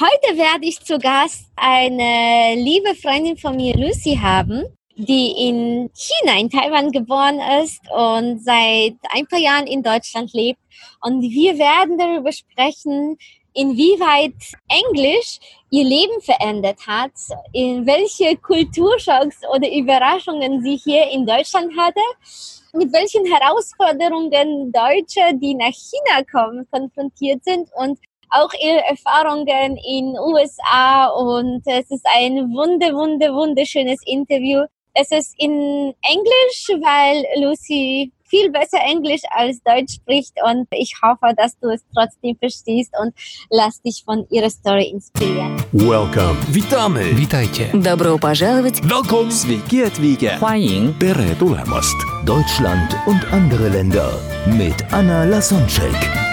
Heute werde ich zu Gast eine liebe Freundin von mir, Lucy, haben, die in China, in Taiwan geboren ist und seit ein paar Jahren in Deutschland lebt. Und wir werden darüber sprechen, inwieweit Englisch ihr Leben verändert hat, in welche Kulturschocks oder Überraschungen sie hier in Deutschland hatte, mit welchen Herausforderungen Deutsche, die nach China kommen, konfrontiert sind und auch ihre Erfahrungen in USA und es ist ein wunder, wunder, wunderschönes Interview. Es ist in Englisch, weil Lucy viel besser Englisch als Deutsch spricht und ich hoffe, dass du es trotzdem verstehst und lass dich von ihrer Story inspirieren. Welcome. Witamy. Witajcie. Добро пожаловать. Welcome. Sveiki atvykę. 欢迎 Tere tulemast. Deutschland und andere Länder mit Anna Lasonczek.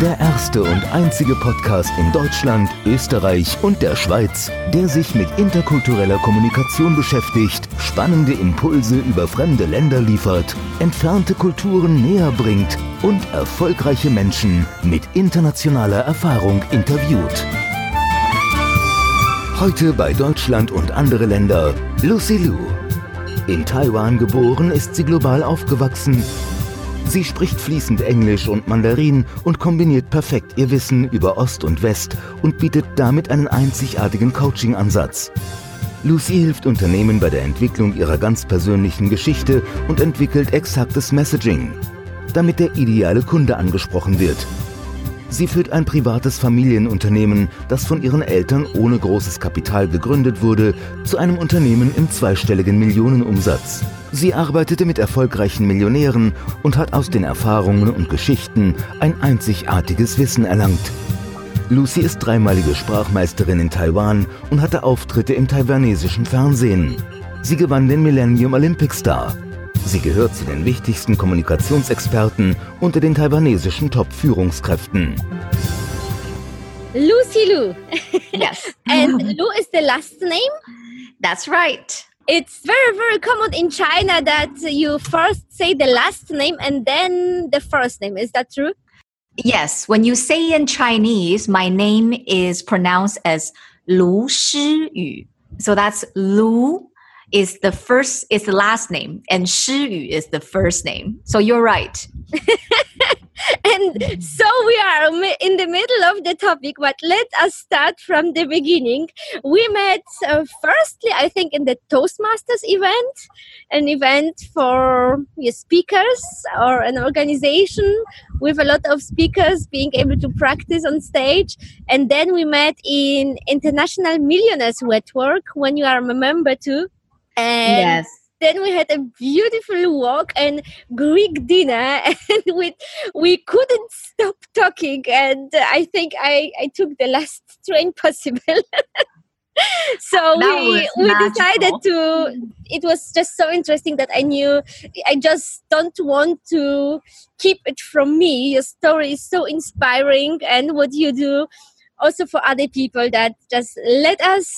Der erste und einzige Podcast in Deutschland, Österreich und der Schweiz, der sich mit interkultureller Kommunikation beschäftigt, spannende Impulse über fremde Länder liefert, entfernte Kulturen näher bringt und erfolgreiche Menschen mit internationaler Erfahrung interviewt. Heute bei Deutschland und andere Länder Lucy Liu. In Taiwan geboren ist sie global aufgewachsen. Sie spricht fließend Englisch und Mandarin und kombiniert perfekt ihr Wissen über Ost und West und bietet damit einen einzigartigen Coaching-Ansatz. Lucy hilft Unternehmen bei der Entwicklung ihrer ganz persönlichen Geschichte und entwickelt exaktes Messaging, damit der ideale Kunde angesprochen wird. Sie führt ein privates Familienunternehmen, das von ihren Eltern ohne großes Kapital gegründet wurde, zu einem Unternehmen im zweistelligen Millionenumsatz. Sie arbeitete mit erfolgreichen Millionären und hat aus den Erfahrungen und Geschichten ein einzigartiges Wissen erlangt. Lucy ist dreimalige Sprachmeisterin in Taiwan und hatte Auftritte im taiwanesischen Fernsehen. Sie gewann den Millennium Olympic Star. Sie gehört zu den wichtigsten Kommunikationsexperten unter den taiwanesischen Top-Führungskräften. Lucy Lu. Yes. and Lu is the last name. That's right. It's very, very common in China that you first say the last name and then the first name. Is that true? Yes. When you say in Chinese, my name is pronounced as Lu Shi Yu. So that's Lu is the first is the last name and Shi Yu is the first name. So you're right. and so we are in the middle of the topic but let us start from the beginning we met uh, firstly i think in the toastmasters event an event for speakers or an organization with a lot of speakers being able to practice on stage and then we met in international millionaires network when you are a member too and then we had a beautiful walk and Greek dinner, and we we couldn't stop talking. And I think I I took the last train possible. so That we we magical. decided to. Mm-hmm. It was just so interesting that I knew I just don't want to keep it from me. Your story is so inspiring, and what you do also for other people. That just let us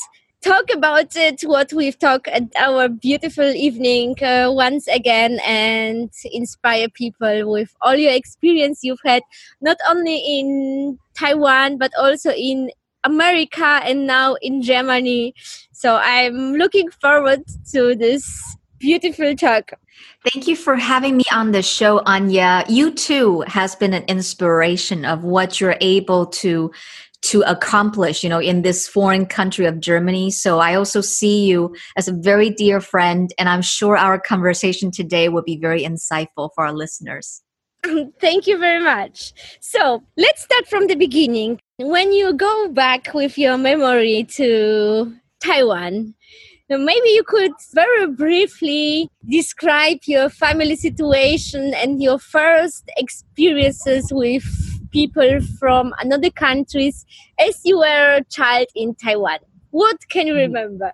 talk about it what we've talked at our beautiful evening uh, once again and inspire people with all your experience you've had not only in taiwan but also in america and now in germany so i'm looking forward to this beautiful talk Thank you for having me on the show, Anya. You too has been an inspiration of what you're able to to accomplish, you know, in this foreign country of Germany. So I also see you as a very dear friend, and I'm sure our conversation today will be very insightful for our listeners. Thank you very much. So let's start from the beginning. When you go back with your memory to Taiwan, maybe you could very briefly describe your family situation and your first experiences with people from another countries as you were a child in Taiwan. What can you hmm. remember?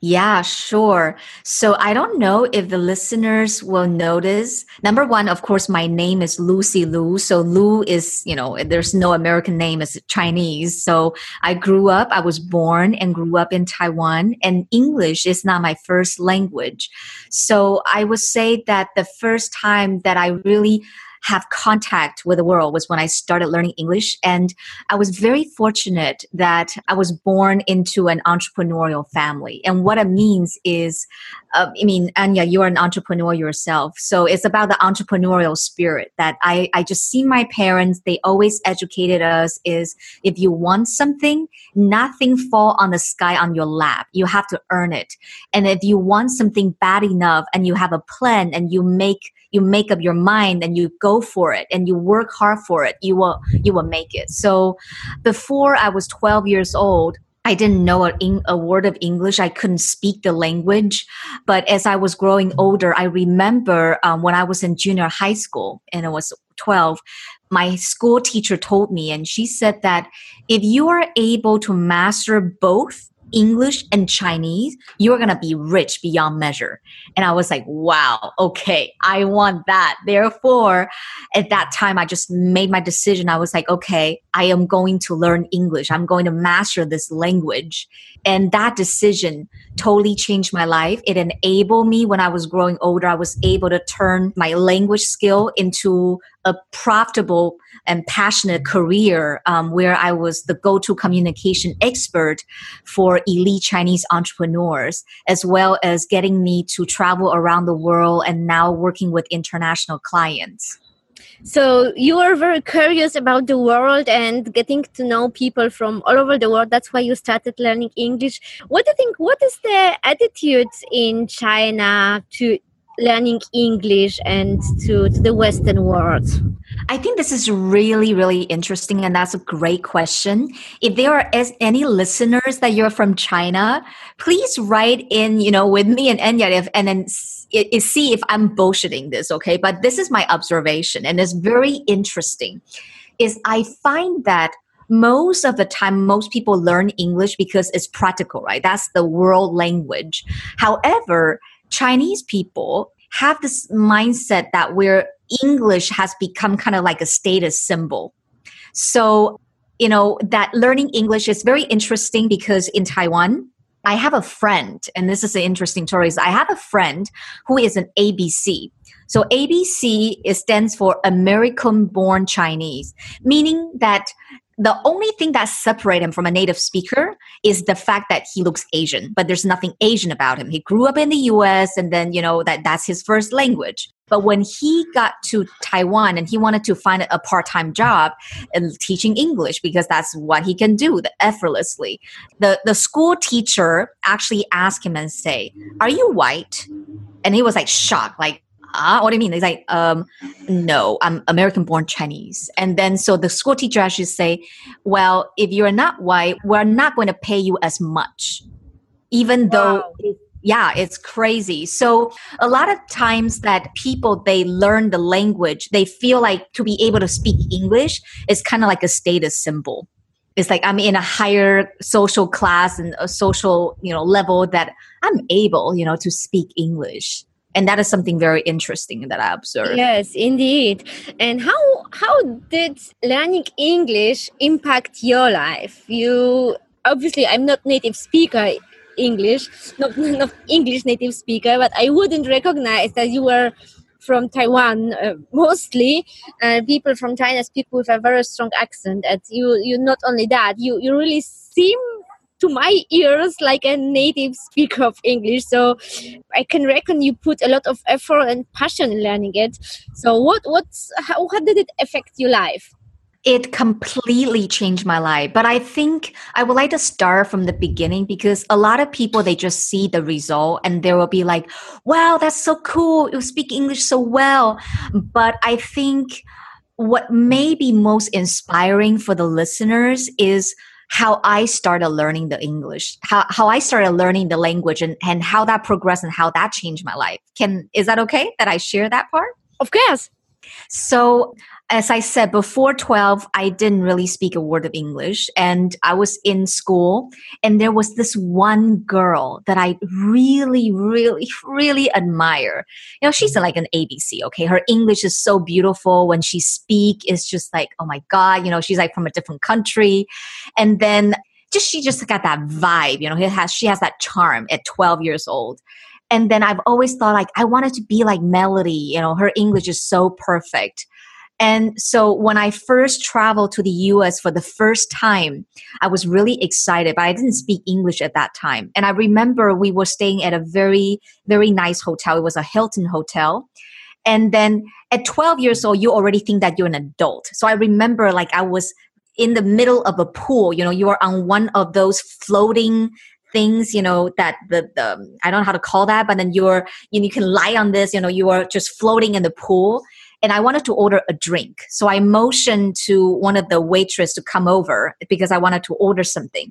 Yeah, sure. So I don't know if the listeners will notice. Number one, of course, my name is Lucy Lu. So Lu is, you know, there's no American name, it's Chinese. So I grew up, I was born and grew up in Taiwan, and English is not my first language. So I would say that the first time that I really have contact with the world was when I started learning English. And I was very fortunate that I was born into an entrepreneurial family. And what it means is, uh, I mean, Anya, you're an entrepreneur yourself. So it's about the entrepreneurial spirit that I, I just see my parents, they always educated us is if you want something, nothing fall on the sky on your lap. You have to earn it. And if you want something bad enough and you have a plan and you make you make up your mind and you go for it and you work hard for it you will you will make it so before i was 12 years old I didn't know a, word of English. I couldn't speak the language. But as I was growing older, I remember um, when I was in junior high school and I was 12, my school teacher told me, and she said that if you are able to master both English and Chinese, you're going to be rich beyond measure. And I was like, wow, okay, I want that. Therefore, at that time, I just made my decision. I was like, okay, I am going to learn English. I'm going to master this language. And that decision totally changed my life. It enabled me when I was growing older, I was able to turn my language skill into a profitable and passionate career um, where I was the go to communication expert for elite Chinese entrepreneurs, as well as getting me to travel around the world and now working with international clients. So you are very curious about the world and getting to know people from all over the world. That's why you started learning English. What do you think? What is the attitude in China to learning English and to, to the Western world? I think this is really, really interesting, and that's a great question. If there are any listeners that you're from China, please write in, you know, with me and Enya, and then see if I'm bullshitting this, okay? But this is my observation, and it's very interesting. Is I find that most of the time most people learn english because it's practical right that's the world language however Chinese people have this mindset that where English has become kind of like a status symbol. So, you know, that learning English is very interesting because in Taiwan, I have a friend, and this is an interesting story. I have a friend who is an ABC. So ABC stands for American born Chinese, meaning that the only thing that separates him from a native speaker is the fact that he looks Asian, but there's nothing Asian about him. He grew up in the US and then, you know, that that's his first language. But when he got to Taiwan and he wanted to find a part-time job in teaching English because that's what he can do effortlessly, the, the school teacher actually asked him and say, are you white? And he was like shocked, like, ah, what do you mean? He's like, um, no, I'm American born Chinese. And then so the school teacher actually say, well, if you're not white, we're not going to pay you as much. Even wow. though yeah it's crazy so a lot of times that people they learn the language they feel like to be able to speak english is kind of like a status symbol it's like i'm in a higher social class and a social you know level that i'm able you know to speak english and that is something very interesting that i observed. Yes indeed. And how how did learning english impact your life? You obviously i'm not native speaker english not, not english native speaker but i wouldn't recognize that you were from Taiwan, uh, mostly. Uh, people from China speak with a very strong accent. And you, you not only that, you you really seem to my ears like a native speaker of English. So I can reckon you put a lot of effort and passion in learning it. So what what's how, how did it affect your life? It completely changed my life. But I think I would like to start from the beginning because a lot of people they just see the result and they will be like, wow, that's so cool. You speak English so well. But I think what may be most inspiring for the listeners is how I started learning the English, how, how I started learning the language and, and how that progressed and how that changed my life. Can is that okay that I share that part? Of course. So as I said, before 12, I didn't really speak a word of English. And I was in school, and there was this one girl that I really, really, really admire. You know, she's like an ABC, okay? Her English is so beautiful. When she speak, it's just like, oh my God, you know, she's like from a different country. And then just she just got that vibe, you know, he has she has that charm at 12 years old. And then I've always thought like I wanted to be like Melody, you know, her English is so perfect. And so when I first traveled to the US for the first time, I was really excited, but I didn't speak English at that time. And I remember we were staying at a very, very nice hotel. It was a Hilton hotel. And then at 12 years old, you already think that you're an adult. So I remember like I was in the middle of a pool, you know, you are on one of those floating things, you know, that the, the I don't know how to call that, but then you're, you, know, you can lie on this, you know, you are just floating in the pool and I wanted to order a drink. So I motioned to one of the waitress to come over because I wanted to order something.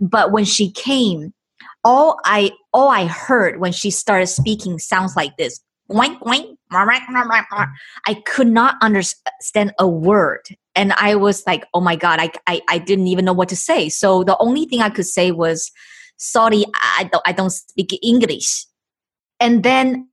But when she came, all I all I heard when she started speaking sounds like this. I could not understand a word. And I was like, oh my God, I, I, I didn't even know what to say. So the only thing I could say was, sorry, I don't, I don't speak English. And then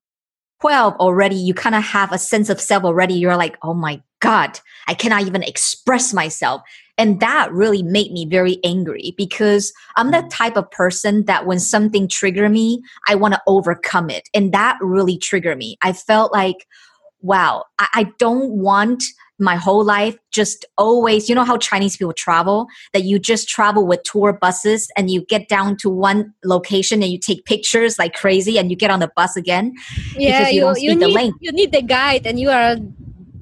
12 already, you kind of have a sense of self already. You're like, oh my God, I cannot even express myself. And that really made me very angry because I'm the mm. type of person that when something trigger me, I want to overcome it. And that really triggered me. I felt like, wow, I, I don't want my whole life just always you know how chinese people travel that you just travel with tour buses and you get down to one location and you take pictures like crazy and you get on the bus again yeah because you, you, don't you need, the language. you need the guide and you are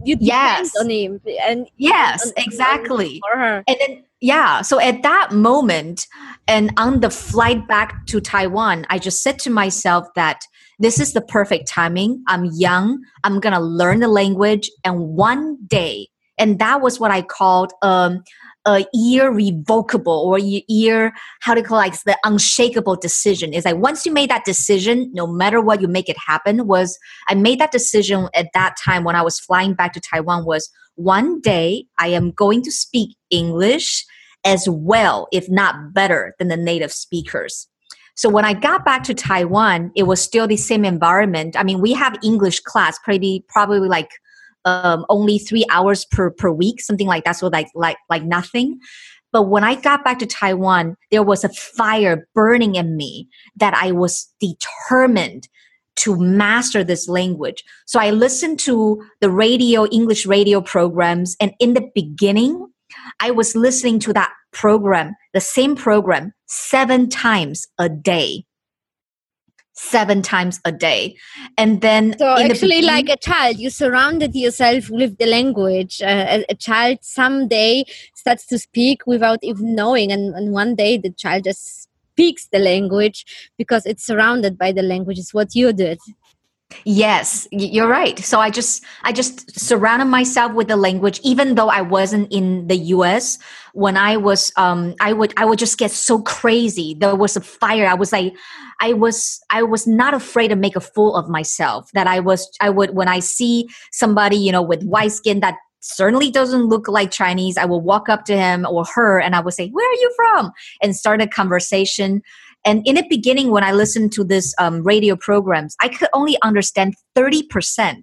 you yes. on him and yes on, exactly her. and then yeah so at that moment and on the flight back to taiwan i just said to myself that this is the perfect timing. I'm young. I'm going to learn the language. And one day, and that was what I called um, a irrevocable or year, how to call it, like the unshakable decision. Is like once you made that decision, no matter what you make it happen, was I made that decision at that time when I was flying back to Taiwan was one day I am going to speak English as well, if not better than the native speakers. So when I got back to Taiwan, it was still the same environment. I mean, we have English class, probably probably like um, only three hours per per week, something like that. So like like like nothing. But when I got back to Taiwan, there was a fire burning in me that I was determined to master this language. So I listened to the radio, English radio programs. And in the beginning, I was listening to that program, the same program, seven times a day. Seven times a day. And then. So, actually, the like a child, you surrounded yourself with the language. Uh, a, a, child someday starts to speak without even knowing. And, and one day the child just speaks the language because it's surrounded by the language. Is what you did. Yes, you're right. So I just I just surrounded myself with the language even though I wasn't in the US when I was um I would I would just get so crazy. There was a fire. I was like I was I was not afraid to make a fool of myself. That I was I would when I see somebody, you know, with white skin that certainly doesn't look like Chinese, I will walk up to him or her and I would say, "Where are you from?" and start a conversation and in the beginning, when I listened to this um, radio programs, I could only understand 30%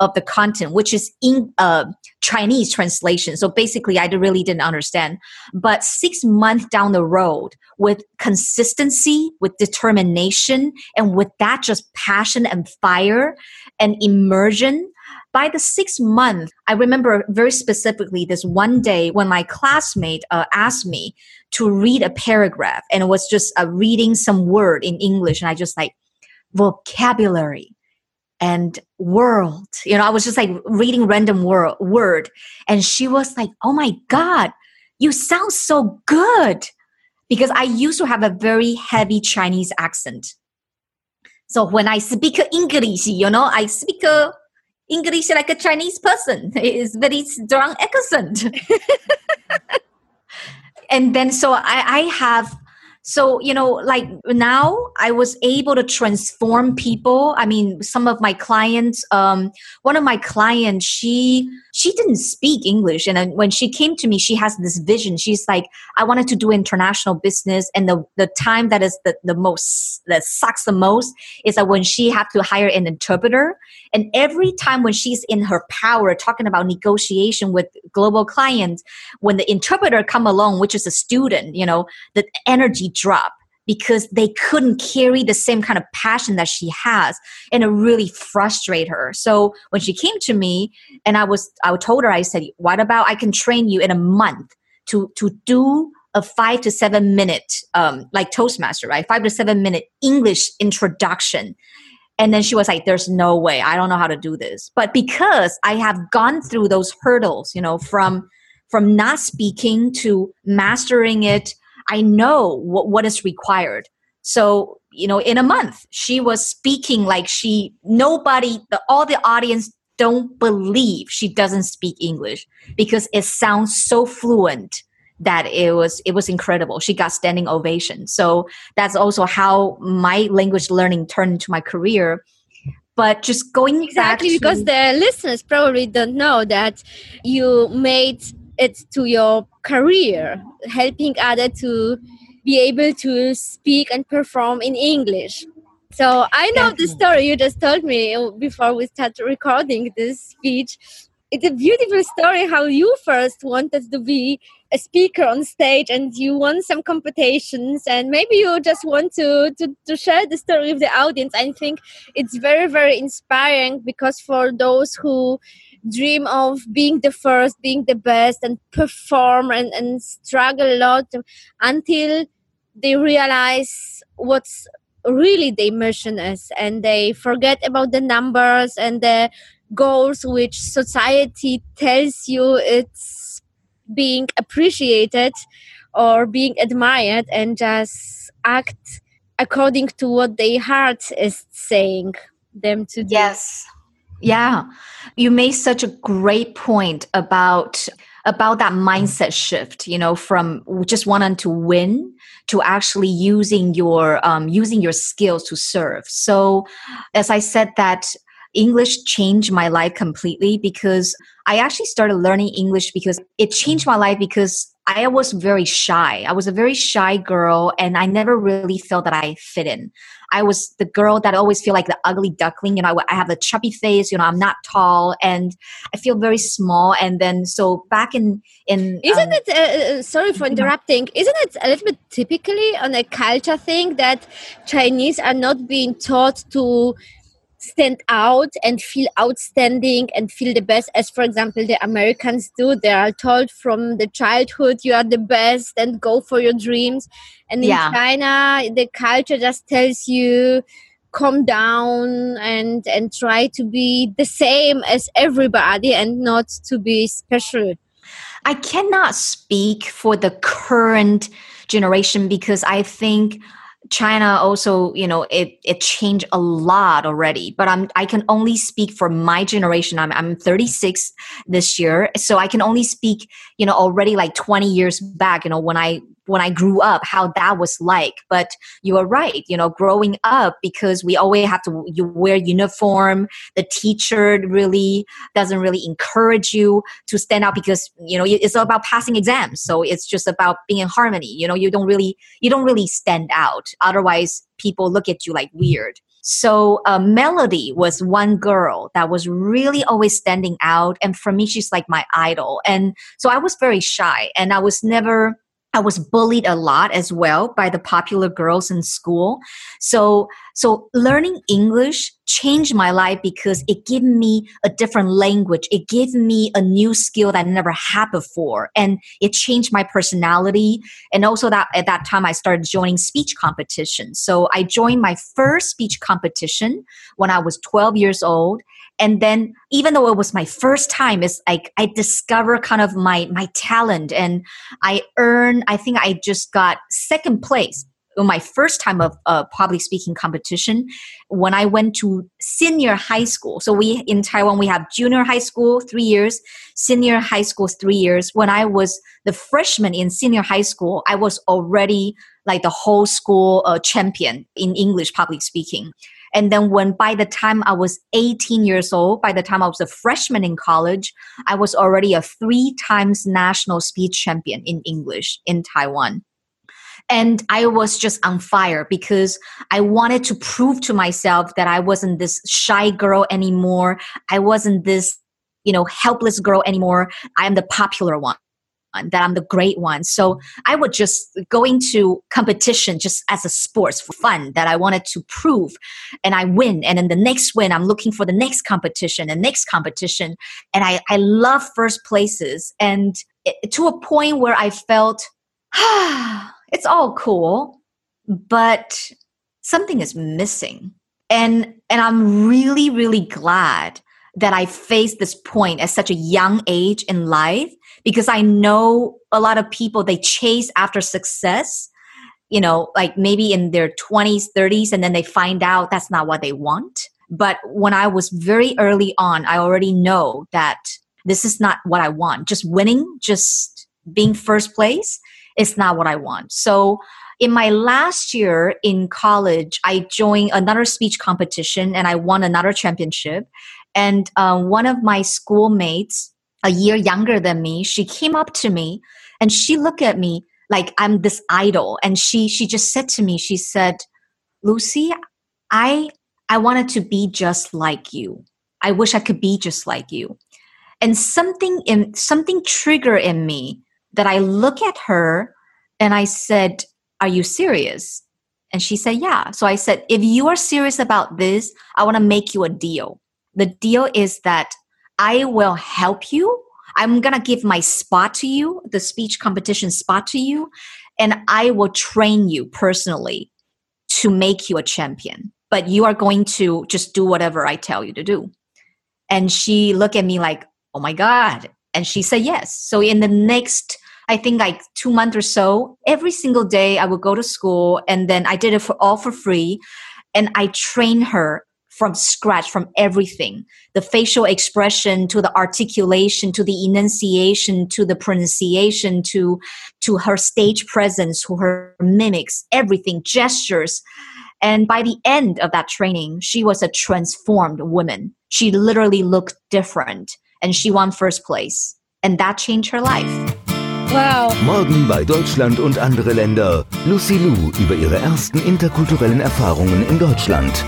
of the content, which is in uh, Chinese translation. So basically, I really didn't understand. But six months down the road, with consistency, with determination, and with that just passion and fire and immersion, by the sixth month, I remember very specifically this one day when my classmate uh, asked me to read a paragraph, and it was just uh, reading some word in English, and I just like vocabulary and world. You know, I was just like reading random word, word, and she was like, "Oh my god, you sound so good," because I used to have a very heavy Chinese accent. So when I speak English, you know, I speak. Uh, English like a Chinese person. It's very strong accent. and then so I, I have so you know like now i was able to transform people. I mean some of my clients um one of my clients she she didn't speak english. And when she came to me she has this vision. She's like i wanted to do international business. And the the time that is the, the most that sucks the most is that when she have to hire an interpreter. And every time when she's in her power talking about negotiation with global clients when the interpreter come along which is a student you know the energy drop because they couldn't carry the same kind of passion that she has and it really frustrated her. So when she came to me and i was i told her i said what about i can train you in a month to to do a five to seven minute um, like toastmaster right? Five to seven minute english introduction. And then she was like there's no way. I don't know how to do this. But because i have gone through those hurdles you know from from not speaking to mastering it I know what, what is required. So, you know, in a month, she was speaking like she, nobody, the, all the audience don't believe she doesn't speak English because it sounds so fluent that it was it was incredible. She got standing ovation. So that's also how my language learning turned into my career. But just going exactly to, because the listeners probably don't know that you made it to your career, helping others to be able to speak and perform in English. So I know the story you just told me before we start recording this speech. It's a beautiful story how you first wanted to be a speaker on stage and you won some competitions and maybe you just want to, to, to share the story with the audience. I think it's very, very inspiring because for those who dream of being the first, being the best, and perform and, and struggle a lot until they realize what's really their mission is and they forget about the numbers and the goals which society tells you it's being appreciated or being admired and just act according to what their heart is saying them to do. Yes. Yeah. You made such a great point about about that mindset shift, you know, from just wanting to win to actually using your um, using your skills to serve. So, as I said, that English changed my life completely because I actually started learning English because it changed my life because I was very shy. I was a very shy girl and I never really felt that I fit in. I was the girl that I always feel like the ugly duckling. You know, I, I have a chubby face. You know, I'm not tall, and I feel very small. And then, so back in in isn't um, it? Uh, uh sorry for interrupting. Isn't it a little bit typically on a culture thing that Chinese are not being taught to stand out and feel outstanding and feel the best. As for example the americans do they are told from the childhood you are the best and go for your dreams. And in china the culture just tells you calm down and and try to be the same as everybody and not to be special. I cannot speak for the current generation because i think China also, you know, it it changed a lot already. But I'm I can only speak for my generation. I'm I'm 36 this year, so I can only speak, you know, already like 20 years back. You know, when I when I grew up, how that was like. But you are right, you know, growing up because we always have to you wear uniform. The teacher really doesn't really encourage you to stand out because you know it's about passing exams. So it's just about being in harmony. You know, you don't really you don't really stand out. Otherwise, people look at you like weird. So uh, Melody was one girl that was really always standing out, and for me, she's like my idol. And so I was very shy, and I was never I was bullied a lot as well by the popular girls in school. So, so learning English changed my life because it gave me a different language. It gave me a new skill that I never had before. And it changed my personality. And also that at that time I started joining speech competitions. So I joined my first speech competition when I was 12 years old and then even though it was my first time it's like i discover kind of my my talent and i earn i think i just got second place my first time of uh, public speaking competition when i went to senior high school. So we in taiwan we have junior high school three years senior high school three years. When i was the freshman in senior high school i was already like the whole school uh, champion in english public speaking. And then when by the time I was 18 years old, by the time I was a freshman in college, I was already a three times national speech champion in English in Taiwan. And I was just on fire because I wanted to prove to myself that I wasn't this shy girl anymore. I wasn't this, you know, helpless girl anymore. I am the popular one. that I'm the great one. So I would just go into competition just as a sports for fun that I wanted to prove and I win. And then the next win, I'm looking for the next competition and next competition. And I, I love first places. And it, to a point where I felt, ah, it's all cool, but something is missing. And, and I'm really, really glad that I faced this point at such a young age in life because I know a lot of people they chase after success, you know, like maybe in their 20s, 30s, and then they find out that's not what they want. But when I was very early on, I already know that this is not what I want. Just winning, just being first place is not what I want. So in my last year in college, I joined another speech competition and I won another championship. And uh, one of my schoolmates, a year younger than me, she came up to me and she looked at me like I'm this idol. And she she just said to me, she said, Lucy, I I wanted to be just like you. I wish I could be just like you. And something in something trigger in me that I look at her and I said, Are you serious? And she said, Yeah. So I said, If you are serious about this, I want to make you a deal. The deal is that I will help you. I'm going to give my spot to you, the speech competition spot to you, and I will train you personally to make you a champion. But you are going to just do whatever I tell you to do. And she looked at me like, oh my God. And she said yes. So in the next, I think like two months or so, every single day I would go to school and then I did it for all for free. And I trained her from scratch from everything. The facial expression to the articulation to the enunciation to the pronunciation to to her stage presence to her mimics everything gestures. And by the end of that training she was a transformed woman. She literally looked different and she won first place. And that changed her life Wow. Morgen bei Deutschland und andere Länder. Lucy Lou über ihre ersten interkulturellen Erfahrungen in Deutschland.